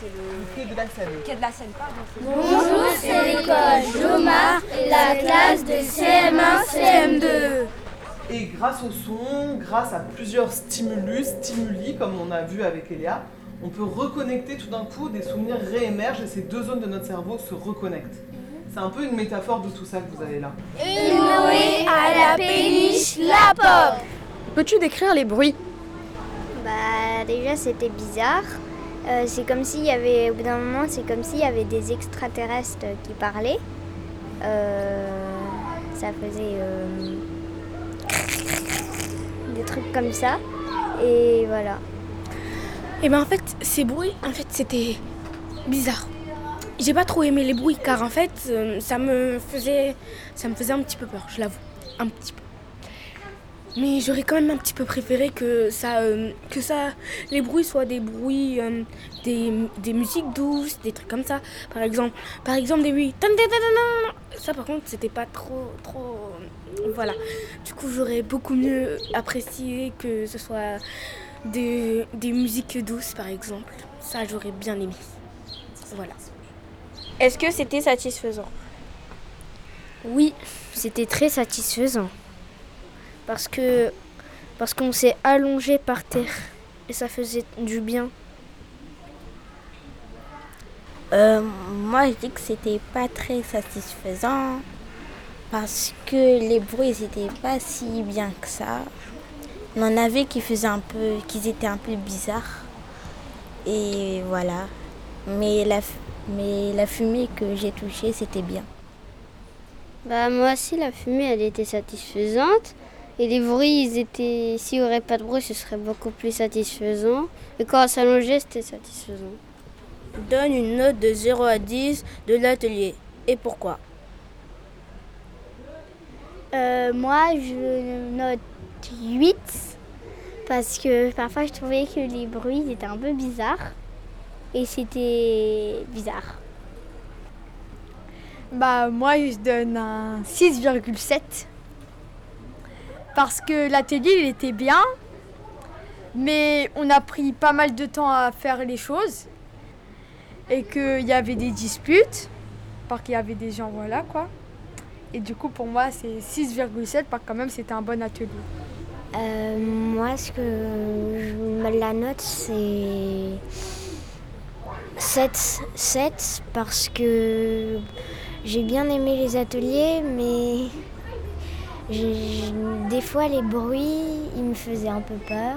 c'est le... quai de la Seine. Quai de la Seine, pardon. Bonjour, c'est l'école Jomar, la classe de CM1, CM2. Et grâce au son, grâce à plusieurs stimulus, stimuli, comme on a vu avec Elia, on peut reconnecter tout d'un coup, des souvenirs réémergent et ces deux zones de notre cerveau se reconnectent. C'est un peu une métaphore de tout ça que vous avez là. Une à la péniche La Pop. Peux-tu décrire les bruits? Bah déjà c'était bizarre. Euh, c'est comme s'il y avait, au bout d'un moment, c'est comme s'il y avait des extraterrestres qui parlaient. Euh, ça faisait euh, des trucs comme ça. Et voilà. Et ben en fait, ces bruits, en fait, c'était bizarre. J'ai pas trop aimé les bruits car en fait, ça me faisait, ça me faisait un petit peu peur, je l'avoue, un petit peu. Mais j'aurais quand même un petit peu préféré que ça, euh, que ça, les bruits soient des bruits, euh, des, des musiques douces, des trucs comme ça. Par exemple, par exemple des bruits. Ça par contre, c'était pas trop, trop, voilà. Du coup, j'aurais beaucoup mieux apprécié que ce soit des, des musiques douces, par exemple. Ça, j'aurais bien aimé. Voilà. Est-ce que c'était satisfaisant? Oui, c'était très satisfaisant. Parce que parce qu'on s'est allongé par terre et ça faisait du bien. Euh, moi, je dis que c'était pas très satisfaisant parce que les bruits n'étaient pas si bien que ça. Il y en avait qui faisaient un peu, qui étaient un peu bizarres. Et voilà. Mais la, mais la fumée que j'ai touchée, c'était bien. Bah moi aussi la fumée elle était satisfaisante et les bruits ils étaient s'il n'y aurait pas de bruit ce serait beaucoup plus satisfaisant et quand on s'allongeait c'était satisfaisant. Donne une note de 0 à 10 de l'atelier. Et pourquoi? Euh, moi, je note 8 parce que parfois je trouvais que les bruits étaient un peu bizarres et c'était bizarre. Bah moi je donne un 6,7 parce que l'atelier il était bien mais on a pris pas mal de temps à faire les choses et qu'il y avait des disputes parce qu'il y avait des gens voilà quoi et du coup pour moi c'est 6,7 parce que quand même c'était un bon atelier. Euh, moi ce que je, la note c'est 7, 7 parce que j'ai bien aimé les ateliers, mais des fois les bruits, ils me faisaient un peu peur.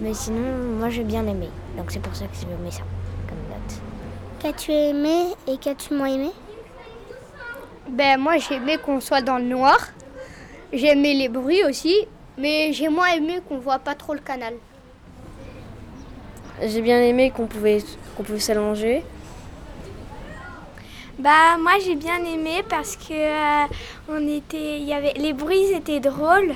Mais sinon, moi j'ai bien aimé. Donc c'est pour ça que je mets ça comme note. Qu'as-tu aimé et qu'as-tu moins aimé? Ben moi j'ai aimé qu'on soit dans le noir. J'ai aimé les bruits aussi, mais j'ai moins aimé qu'on voit pas trop le canal. J'ai bien aimé qu'on pouvait, qu'on pouvait s'allonger. Bah moi j'ai bien aimé parce que euh, on était, y avait les bruits étaient drôles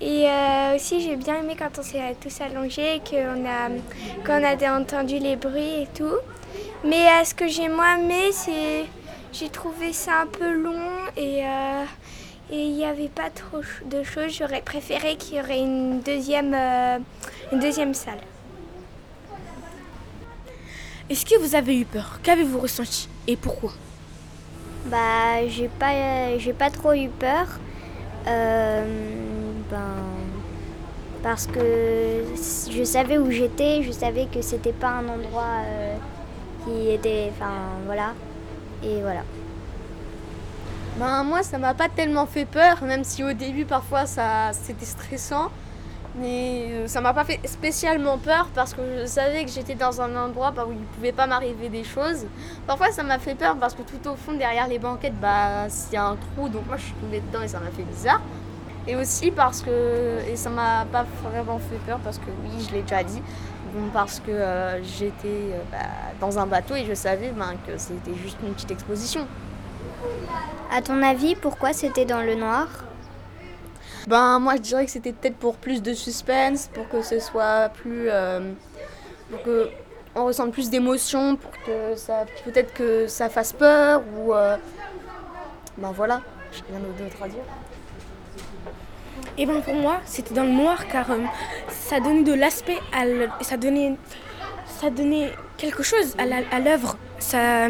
et euh, aussi j'ai bien aimé quand on s'est tous allongés qu'on a qu'on a entendu les bruits et tout. Mais euh, ce que j'ai moins aimé c'est j'ai trouvé ça un peu long et et il n'y avait pas trop de choses. J'aurais préféré qu'il y aurait une deuxième salle. Est-ce que vous avez eu peur? Qu'avez-vous ressenti? Et pourquoi? Bah, j'ai pas, j'ai pas trop eu peur. Euh, ben, parce que je savais où j'étais, je savais que c'était pas un endroit euh, qui était. Enfin, voilà. Et voilà. Ben, moi, ça m'a pas tellement fait peur, même si au début, parfois, ça, c'était stressant. Mais euh, ça m'a pas fait spécialement peur parce que je savais que j'étais dans un endroit bah, où il pouvait pas m'arriver des choses. Parfois, ça m'a fait peur parce que tout au fond, derrière les banquettes, bah, y a un trou, donc moi, je suis tombée dedans et ça m'a fait bizarre. Et aussi parce que, et ça m'a pas vraiment fait peur parce que oui, je l'ai déjà dit, bon, parce que euh, j'étais euh, bah, dans un bateau et je savais ben, que c'était juste une petite exposition. À ton avis, pourquoi c'était dans le noir? Ben moi je dirais que c'était peut-être pour plus de suspense, pour que ce soit plus, euh, pour que on ressente plus d'émotions, pour que ça, peut-être que ça fasse peur ou, euh, ben voilà, j'ai rien d'autre à dire. Et ben pour moi, c'était dans le noir car euh, ça donnait de l'aspect à ça donnait ça donnait quelque chose à l'œuvre. Ça,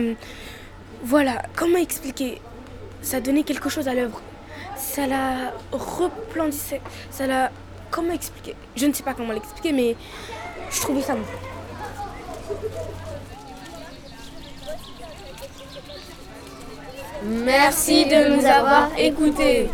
voilà, comment expliquer? Ça donnait quelque chose à l'œuvre. Ça la replandissait. Ça la, comment expliquer? Je ne sais pas comment l'expliquer, mais je trouvais ça beau. Merci de nous avoir écoutés.